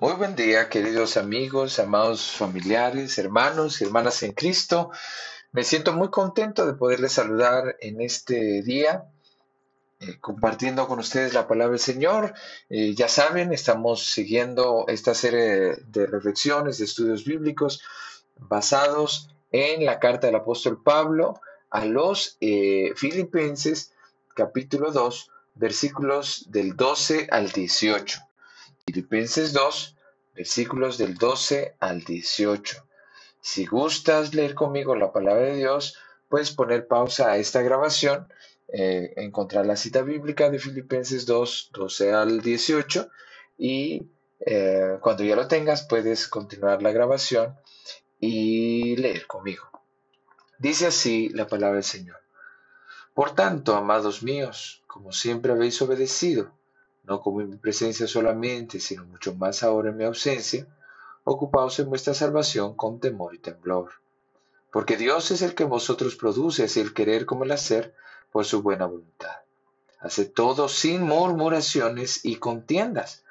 Muy buen día, queridos amigos, amados familiares, hermanos y hermanas en Cristo. Me siento muy contento de poderles saludar en este día, eh, compartiendo con ustedes la palabra del Señor. Eh, ya saben, estamos siguiendo esta serie de reflexiones, de estudios bíblicos basados en la carta del apóstol Pablo a los eh, filipenses, capítulo 2, versículos del 12 al 18. Filipenses 2, versículos del 12 al 18. Si gustas leer conmigo la palabra de Dios, puedes poner pausa a esta grabación, eh, encontrar la cita bíblica de Filipenses 2, 12 al 18 y eh, cuando ya lo tengas puedes continuar la grabación y leer conmigo. Dice así la palabra del Señor. Por tanto, amados míos, como siempre habéis obedecido, no como en mi presencia solamente, sino mucho más ahora en mi ausencia, ocupaos en vuestra salvación con temor y temblor. Porque Dios es el que vosotros produce, así el querer como el hacer, por su buena voluntad. Hace todo sin murmuraciones y contiendas,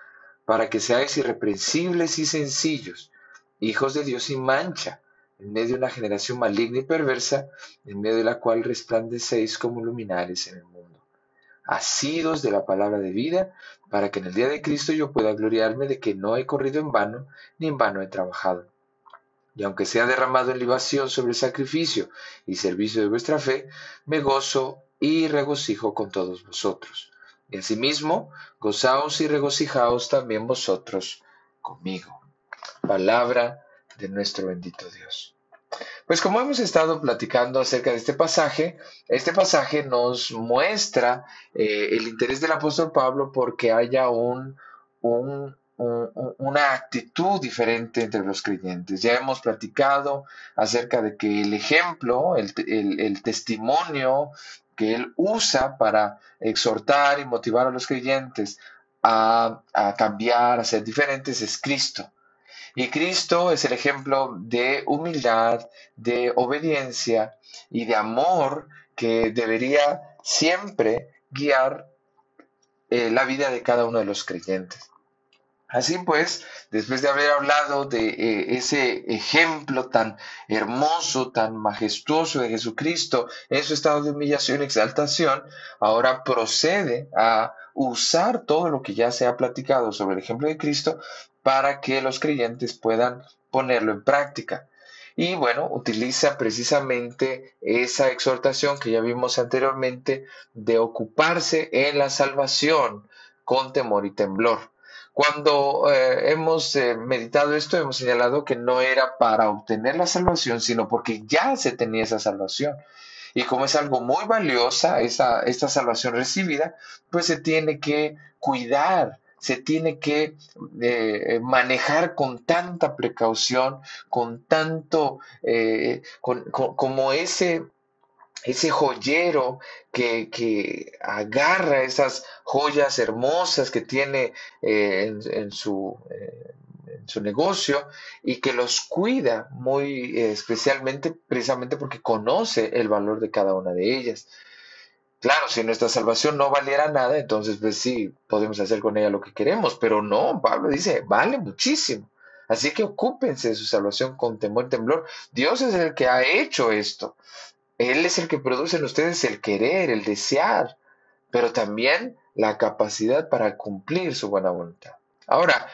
para que seáis irreprensibles y sencillos, hijos de Dios sin mancha, en medio de una generación maligna y perversa, en medio de la cual resplandecéis como luminares en el mundo asidos de la palabra de vida, para que en el día de Cristo yo pueda gloriarme de que no he corrido en vano, ni en vano he trabajado. Y aunque sea derramado en libación sobre el sacrificio y servicio de vuestra fe, me gozo y regocijo con todos vosotros. Y asimismo, gozaos y regocijaos también vosotros conmigo. Palabra de nuestro bendito Dios. Pues como hemos estado platicando acerca de este pasaje, este pasaje nos muestra eh, el interés del apóstol Pablo porque haya un, una actitud diferente entre los creyentes. Ya hemos platicado acerca de que el ejemplo, el, testimonio que él usa para exhortar y motivar a los creyentes a, a cambiar, a ser diferentes, es Cristo. Y Cristo es el ejemplo de humildad, de obediencia y de amor que debería siempre guiar eh, la vida de cada uno de los creyentes. Así pues, después de haber hablado de eh, ese ejemplo tan hermoso, tan majestuoso de Jesucristo en su estado de humillación y exaltación, ahora procede a usar todo lo que ya se ha platicado sobre el ejemplo de Cristo para que los creyentes puedan ponerlo en práctica. Y bueno, utiliza precisamente esa exhortación que ya vimos anteriormente de ocuparse en la salvación con temor y temblor. Cuando eh, hemos eh, meditado esto, hemos señalado que no era para obtener la salvación, sino porque ya se tenía esa salvación. Y como es algo muy valiosa, esa, esta salvación recibida, pues se tiene que cuidar, se tiene que eh, manejar con tanta precaución, con tanto, como ese ese joyero que, agarra esas joyas hermosas que tiene eh, en, su, eh, en, su, negocio y que los cuida muy especialmente precisamente porque conoce el valor de cada una de ellas. Claro, si nuestra salvación no valiera nada, entonces pues sí, podemos hacer con ella lo que queremos, pero no, Pablo dice, vale muchísimo. Así que ocúpense de su salvación con temor y temblor. Dios es el que ha hecho esto. Él es el que produce en ustedes el querer, el desear, pero también la capacidad para cumplir su buena voluntad. Ahora,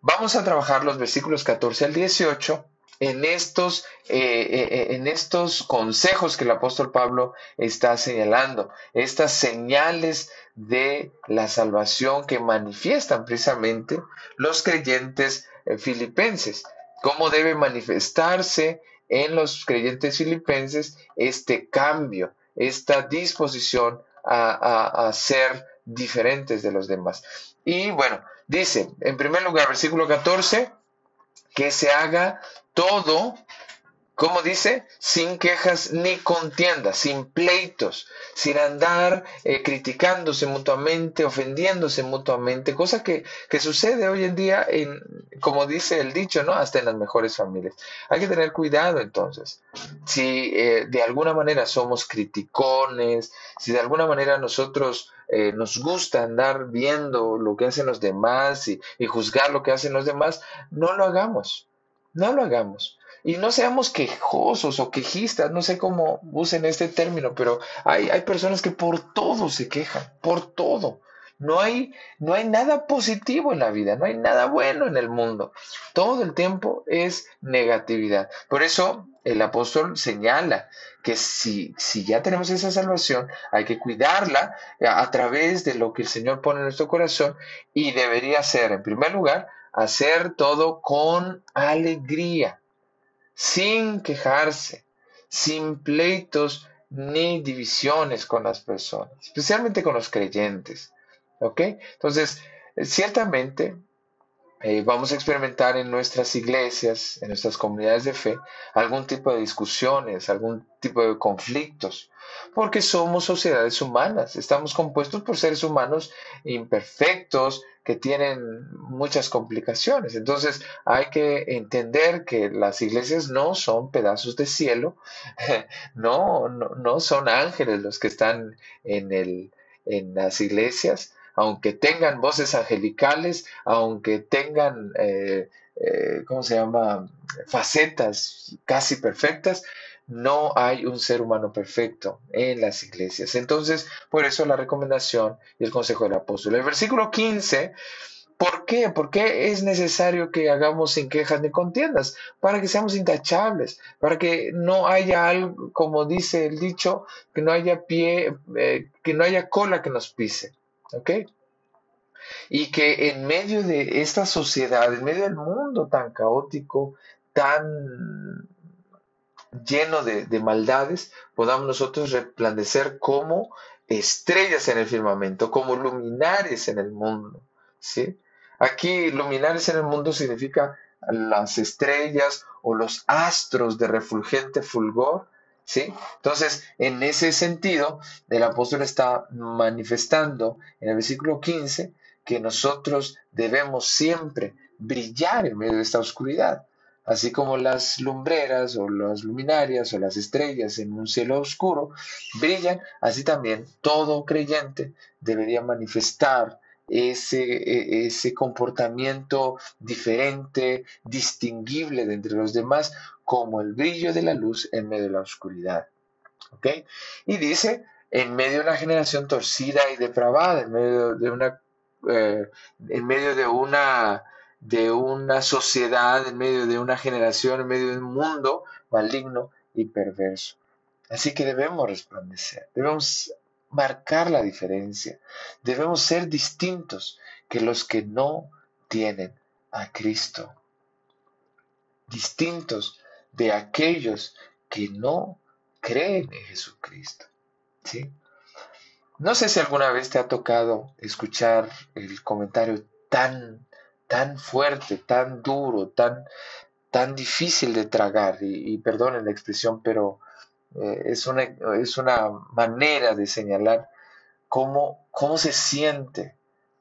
vamos a trabajar los versículos 14 al 18 en estos, eh, eh, eh, en estos consejos que el apóstol Pablo está señalando, estas señales de la salvación que manifiestan precisamente los creyentes filipenses, cómo debe manifestarse en los creyentes filipenses este cambio, esta disposición a, ser diferentes de los demás. Y bueno, dice, en primer lugar, versículo 14, que se haga todo como dice, sin quejas ni contiendas, sin pleitos, sin andar eh, criticándose mutuamente, ofendiéndose mutuamente, cosa que, que, sucede hoy en día, en, como dice el dicho, ¿no? Hasta en las mejores familias. Hay que tener cuidado entonces. Si eh, de alguna manera somos criticones, si de alguna manera nosotros eh, nos gusta andar viendo lo que hacen los demás y juzgar lo que hacen los demás, no lo hagamos, no lo hagamos y no seamos quejosos o quejistas, no sé cómo usen este término, pero hay, hay personas que por todo se quejan, por todo. No hay, no hay nada positivo en la vida, no hay nada bueno en el mundo. Todo el tiempo es negatividad. Por eso el apóstol señala que si, si ya tenemos esa salvación, hay que cuidarla a través de lo que el Señor pone en nuestro corazón y debería ser, en primer lugar, hacer todo con alegría sin quejarse, sin pleitos ni divisiones con las personas, especialmente con los creyentes. ¿Ok? Entonces, ciertamente eh, vamos a experimentar en nuestras iglesias, en nuestras comunidades de fe, algún tipo de discusiones, algún tipo de conflictos, porque somos sociedades humanas, estamos compuestos por seres humanos imperfectos que tienen muchas complicaciones. Entonces hay que entender que las iglesias no son pedazos de cielo, no, no, no son ángeles los que están en, el, en las iglesias, aunque tengan voces angelicales, aunque tengan, eh, eh, ¿cómo se llama?, facetas casi perfectas, no hay un ser humano perfecto en las iglesias. Entonces, por eso la recomendación y el consejo del apóstol. El versículo 15 ¿Por qué? ¿Por qué es necesario que hagamos sin quejas ni contiendas? Para que seamos intachables, para que no haya algo, como dice el dicho, que no haya pie, eh, que no haya cola que nos pise. ¿Ok? Y que en medio de esta sociedad, en medio del mundo tan caótico, tan lleno de, de maldades, podamos nosotros resplandecer como estrellas en el firmamento, como luminares en el mundo. ¿sí? Aquí luminares en el mundo significa las estrellas o los astros de refulgente fulgor ¿Sí? Entonces, en ese sentido, el apóstol está manifestando en el versículo 15 que nosotros debemos siempre brillar en medio de esta oscuridad, así como las lumbreras o las luminarias o las estrellas en un cielo oscuro brillan, así también todo creyente debería manifestar ese, e, ese comportamiento diferente, distinguible de entre los demás, como el brillo de la luz en medio de la oscuridad. ¿Ok? Y dice, en medio de una generación torcida y depravada, en medio de una, eh, en medio de una, de una sociedad, en medio de una generación, en medio de un mundo maligno y perverso. Así que debemos resplandecer, debemos marcar la diferencia, debemos ser distintos que los que no tienen a Cristo. Distintos de aquellos que no creen en Jesucristo. ¿sí? No sé si alguna vez te ha tocado escuchar el comentario tan, tan fuerte, tan duro, tan, tan difícil de tragar, y, perdonen la expresión, pero eh, es, una, es una manera de señalar cómo, cómo se siente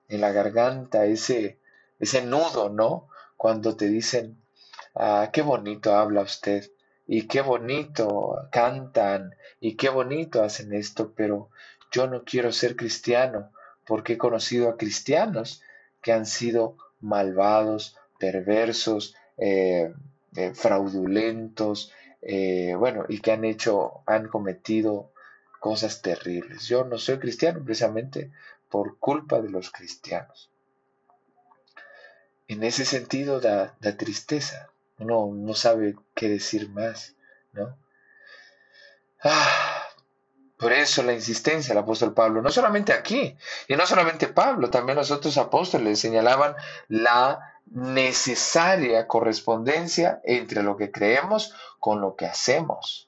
en la garganta ese, ese nudo, ¿no? Cuando te dicen, Ah, qué bonito habla usted y qué bonito cantan y qué bonito hacen esto, pero yo no quiero ser cristiano porque he conocido a cristianos que han sido malvados, perversos, eh, eh, fraudulentos, eh, bueno, y que han hecho, han cometido cosas terribles. Yo no soy cristiano precisamente por culpa de los cristianos. En ese sentido da tristeza uno no sabe qué decir más, ¿no? Ah, por eso la insistencia del apóstol Pablo, no solamente aquí, y no solamente Pablo, también los otros apóstoles señalaban la necesaria correspondencia entre lo que creemos con lo que hacemos,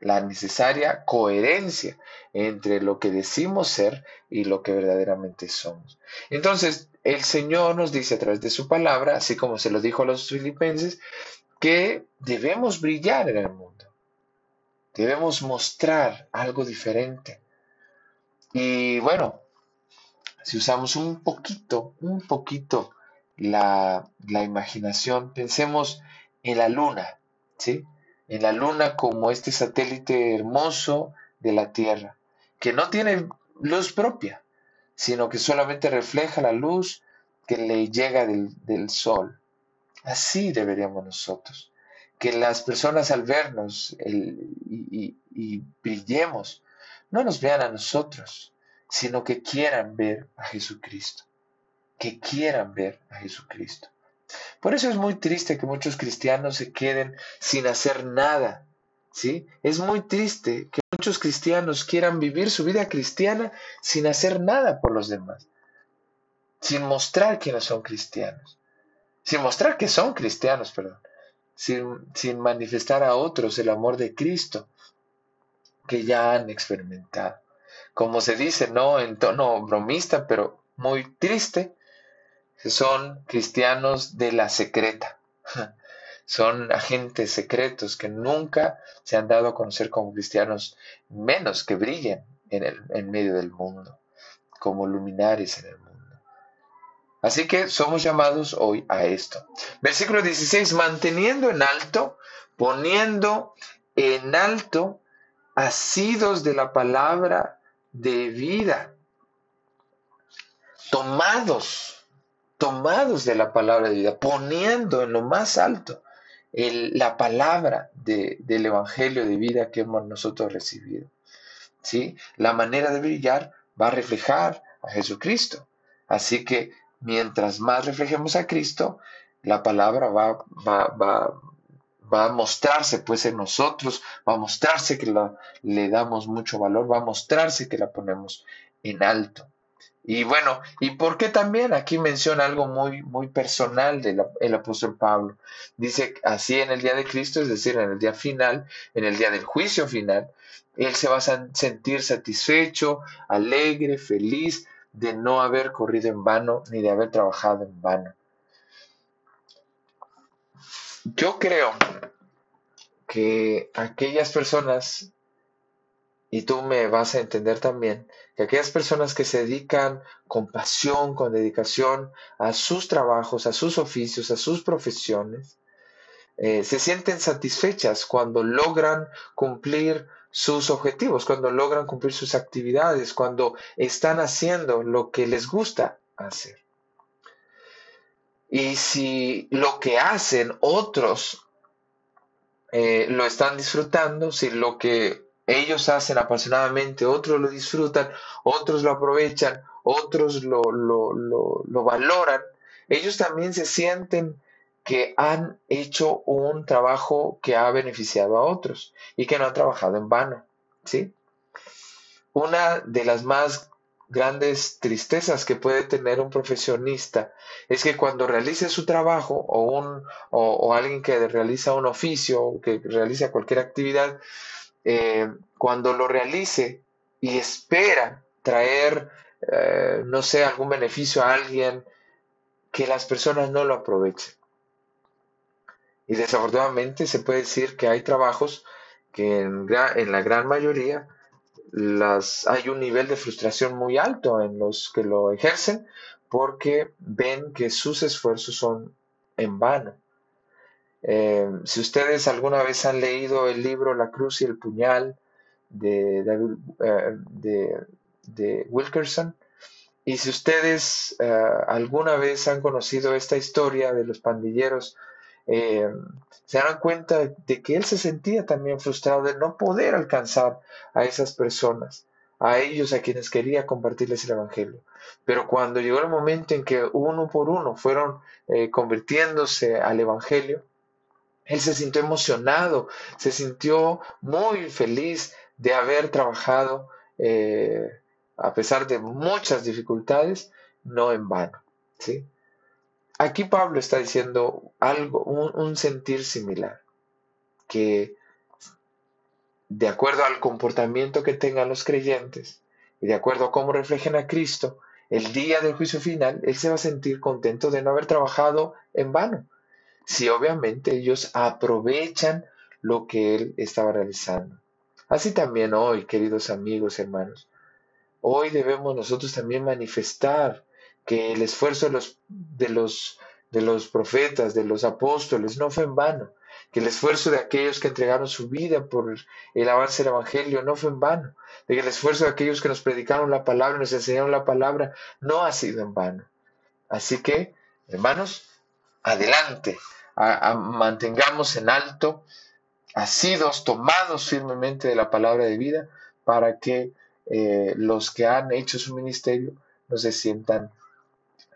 la necesaria coherencia entre lo que decimos ser y lo que verdaderamente somos. Entonces, el Señor nos dice a través de su palabra, así como se lo dijo a los filipenses, que debemos brillar en el mundo. Debemos mostrar algo diferente. Y bueno, si usamos un poquito, un poquito la, la imaginación, pensemos en la luna, ¿sí? En la luna como este satélite hermoso de la Tierra, que no tiene luz propia, sino que solamente refleja la luz que le llega del, sol. Así deberíamos nosotros. Que las personas al vernos y, y brillemos, no nos vean a nosotros, sino que quieran ver a Jesucristo. Que quieran ver a Jesucristo. Por eso es muy triste que muchos cristianos se queden sin hacer nada. ¿Sí? Es muy triste que muchos cristianos quieran vivir su vida cristiana sin hacer nada por los demás sin mostrar que no son cristianos, sin mostrar que son cristianos, perdón, sin, manifestar a otros el amor de Cristo que ya han experimentado. Como se dice, no en tono bromista, pero muy triste, son cristianos de la secreta. Son agentes secretos que nunca se han dado a conocer como cristianos, menos que brillen en, el, en medio del mundo, como luminares en el mundo. Así que somos llamados hoy a esto. Versículo 16, manteniendo en alto, poniendo en alto, asidos de la palabra de vida, tomados, tomados de la palabra de vida, poniendo en lo más alto la palabra del Evangelio de vida que hemos nosotros recibido. ¿Sí? La manera de brillar va a reflejar a Jesucristo. Así que mientras más reflejemos a Cristo, la palabra va, va, a mostrarse pues en nosotros, va a mostrarse que le damos mucho valor, va a mostrarse que la ponemos en alto. Y bueno, ¿y por qué también? Aquí menciona algo muy, muy personal del apóstol Pablo. Dice, así en el día de Cristo, es decir, en el día final, en el día del juicio final, él se va a sentir satisfecho, alegre, feliz, de no haber corrido en vano ni de haber trabajado en vano. Yo creo que aquellas personas, y tú me vas a entender también, que aquellas personas que se dedican con pasión, con dedicación a sus trabajos, a sus oficios, a sus profesiones, eh, se sienten satisfechas cuando logran cumplir sus objetivos, cuando logran cumplir sus actividades, cuando están haciendo lo que les gusta hacer. Y si lo que hacen otros eh, lo están disfrutando, si lo que ellos hacen apasionadamente, otros lo disfrutan, otros lo aprovechan, otros lo, lo, lo valoran, ellos también se sienten que han hecho un trabajo que ha beneficiado a otros y que no han trabajado en vano. ¿sí? Una de las más grandes tristezas que puede tener un profesionista es que cuando realice su trabajo o, un, o, alguien que realiza un oficio o que realiza cualquier actividad, eh, cuando lo realice y espera traer, eh, no sé, algún beneficio a alguien, que las personas no lo aprovechen. Y desafortunadamente se puede decir que hay trabajos que en, la gran mayoría las, hay un nivel de frustración muy alto en los que lo ejercen porque ven que sus esfuerzos son en vano. Eh, si ustedes alguna vez han leído el libro La cruz y el puñal de, eh, de Wilkerson, y si ustedes eh, alguna vez han conocido esta historia de los pandilleros eh, se dan cuenta de que él se sentía también frustrado de no poder alcanzar a esas personas, a ellos a quienes quería compartirles el Evangelio. Pero cuando llegó el momento en que uno por uno fueron eh, convirtiéndose al Evangelio, él se sintió emocionado, se sintió muy feliz de haber trabajado, eh, a pesar de muchas dificultades, no en vano. ¿sí? Aquí Pablo está diciendo algo, un, sentir similar, que de acuerdo al comportamiento que tengan los creyentes y de acuerdo a cómo reflejen a Cristo, el día del juicio final, él se va a sentir contento de no haber trabajado en vano. si obviamente ellos aprovechan lo que él estaba realizando. Así también hoy, queridos amigos, hermanos, hoy debemos nosotros también manifestar que el esfuerzo de los, de los, de los profetas, de los apóstoles, no fue en vano, que el esfuerzo de aquellos que entregaron su vida por el avance del Evangelio no fue en vano, de que el esfuerzo de aquellos que nos predicaron la palabra, nos enseñaron la palabra, no ha sido en vano. Así que, hermanos, adelante, mantengamos en alto, asidos, tomados firmemente de la palabra de vida, para que eh, los que han hecho su ministerio no se sientan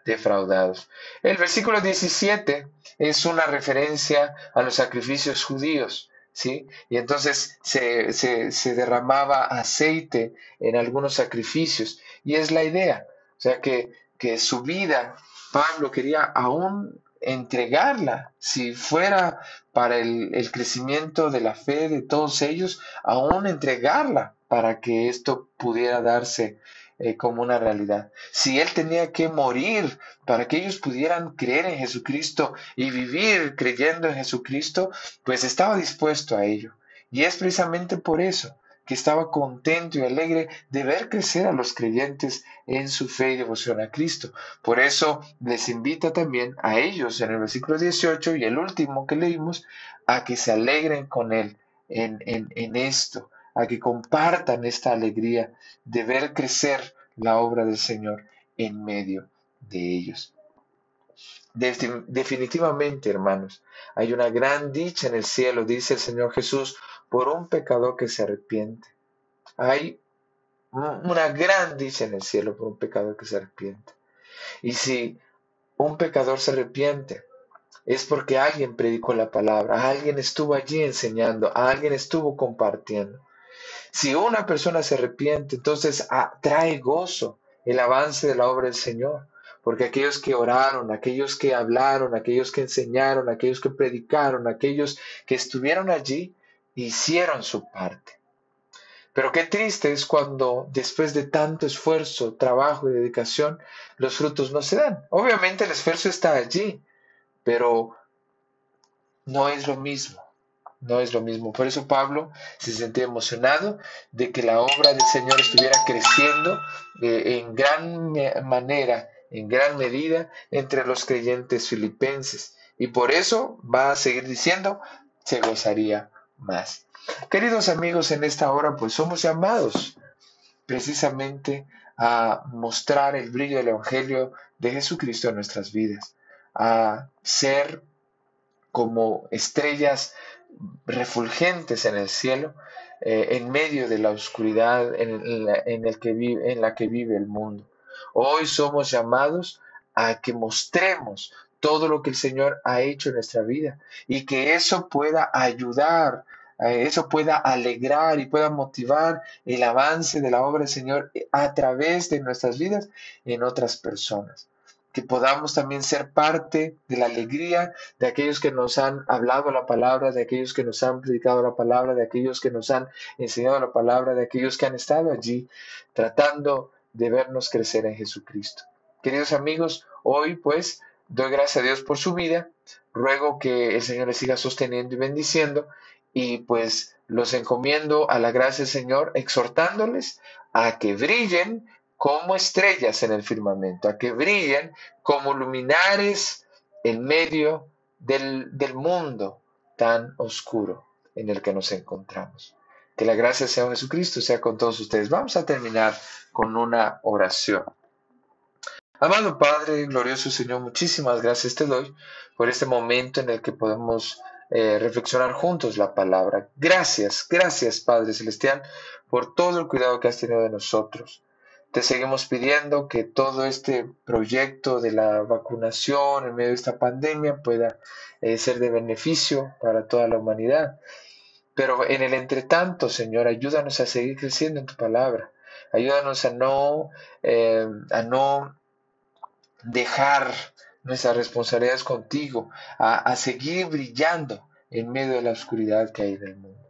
defraudados. El versículo 17 es una referencia a los sacrificios judíos. ¿Sí? Y entonces se, se, derramaba aceite en algunos sacrificios. Y es la idea. O sea, que, que su vida, Pablo quería aún entregarla, si fuera para el, el, crecimiento de la fe de todos ellos, aún entregarla para que esto pudiera darse eh, como una realidad. Si Él tenía que morir para que ellos pudieran creer en Jesucristo y vivir creyendo en Jesucristo, pues estaba dispuesto a ello. Y es precisamente por eso que estaba contento y alegre de ver crecer a los creyentes en su fe y devoción a Cristo. Por eso les invita también a ellos en el versículo 18 y el último que leímos, a que se alegren con Él en, en, en esto, a que compartan esta alegría de ver crecer la obra del Señor en medio de ellos. Definitivamente, hermanos, hay una gran dicha en el cielo, dice el Señor Jesús, por un pecador que se arrepiente. Hay una gran dicha en el cielo por un pecador que se arrepiente. Y si un pecador se arrepiente, es porque alguien predicó la palabra, alguien estuvo allí enseñando, alguien estuvo compartiendo. Si una persona se arrepiente, entonces ah, trae gozo el avance de la obra del Señor. Porque aquellos que oraron, aquellos que hablaron, aquellos que enseñaron, aquellos que predicaron, aquellos que estuvieron allí, hicieron su parte. Pero qué triste es cuando después de tanto esfuerzo, trabajo y dedicación, los frutos no se dan. Obviamente el esfuerzo está allí, pero no es lo mismo no es lo mismo. Por eso Pablo se sentía emocionado de que la obra del Señor estuviera creciendo eh, en gran manera, en gran medida, entre los creyentes filipenses. Y por eso va a seguir diciendo, se gozaría más. Queridos amigos, en esta hora pues somos llamados precisamente a mostrar el brillo del Evangelio de Jesucristo en nuestras vidas, a ser como estrellas refulgentes en el cielo, eh, en medio de la oscuridad en, la, el que vive, en la que vive el mundo. Hoy somos llamados a que mostremos todo lo que el Señor ha hecho en nuestra vida y que eso pueda ayudar, eso pueda alegrar y pueda motivar el avance de la obra del Señor a través de nuestras vidas en otras personas que podamos también ser parte de la alegría de aquellos que nos han hablado la palabra, de aquellos que nos han predicado la palabra, de aquellos que nos han enseñado la palabra, de aquellos que han estado allí tratando de vernos crecer en Jesucristo. Queridos amigos, hoy pues doy gracias a Dios por su vida, ruego que el Señor les siga sosteniendo y bendiciendo y pues los encomiendo a la gracia del Señor, exhortándoles a que brillen como estrellas en el firmamento, a que brillen como luminares en medio del, mundo tan oscuro en el que nos encontramos. Que la gracia sea Jesucristo sea con todos ustedes. Vamos a terminar con una oración. Amado Padre, glorioso Señor, muchísimas gracias te doy por este momento en el que podemos eh, reflexionar juntos la palabra. Gracias, gracias Padre Celestial por todo el cuidado que has tenido de nosotros. Te seguimos pidiendo que todo este proyecto de la vacunación en medio de esta pandemia pueda eh, ser de beneficio para toda la humanidad. Pero en el entretanto, Señor, ayúdanos a seguir creciendo en tu palabra. Ayúdanos a no, eh, a no dejar nuestras responsabilidades contigo, a, a seguir brillando en medio de la oscuridad que hay en el mundo.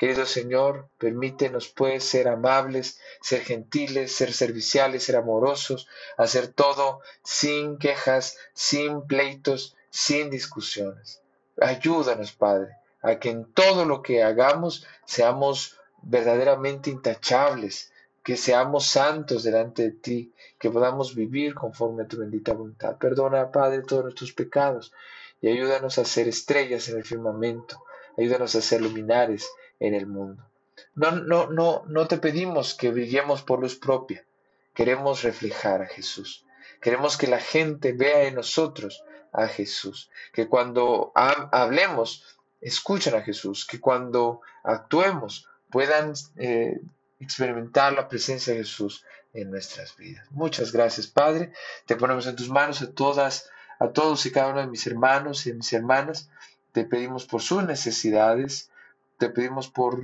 Querido Señor, permítenos pues ser amables, ser gentiles, ser serviciales, ser amorosos, hacer todo sin quejas, sin pleitos sin discusiones. Ayúdanos, Padre, a que en todo lo que hagamos seamos verdaderamente intachables, que seamos santos delante de ti, que podamos vivir conforme a tu bendita voluntad. Perdona, Padre, todos nuestros pecados y ayúdanos a ser estrellas en el firmamento, ayúdanos a ser luminares en el mundo. No, no, no, no te pedimos que brillemos por luz propia, queremos reflejar a Jesús. Queremos que la gente vea en nosotros a Jesús, que cuando hablemos escuchen a Jesús, que cuando actuemos puedan eh, experimentar la presencia de Jesús en nuestras vidas. Muchas gracias, Padre. Te ponemos en tus manos a todas, a todos y cada uno de mis hermanos y mis hermanas. Te pedimos por sus necesidades, te pedimos por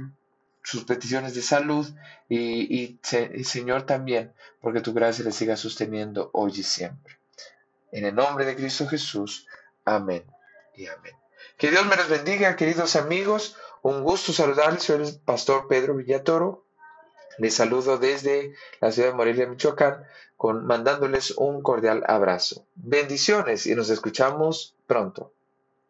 sus peticiones de salud y, Señor también, porque tu gracia les siga sosteniendo hoy y siempre. En el nombre de Cristo Jesús, amén y amén. Que Dios me los bendiga, queridos amigos. Un gusto saludarles. Soy el pastor Pedro Villatoro. Les saludo desde la ciudad de Morelia, Michoacán, con, mandándoles un cordial abrazo. Bendiciones y nos escuchamos pronto.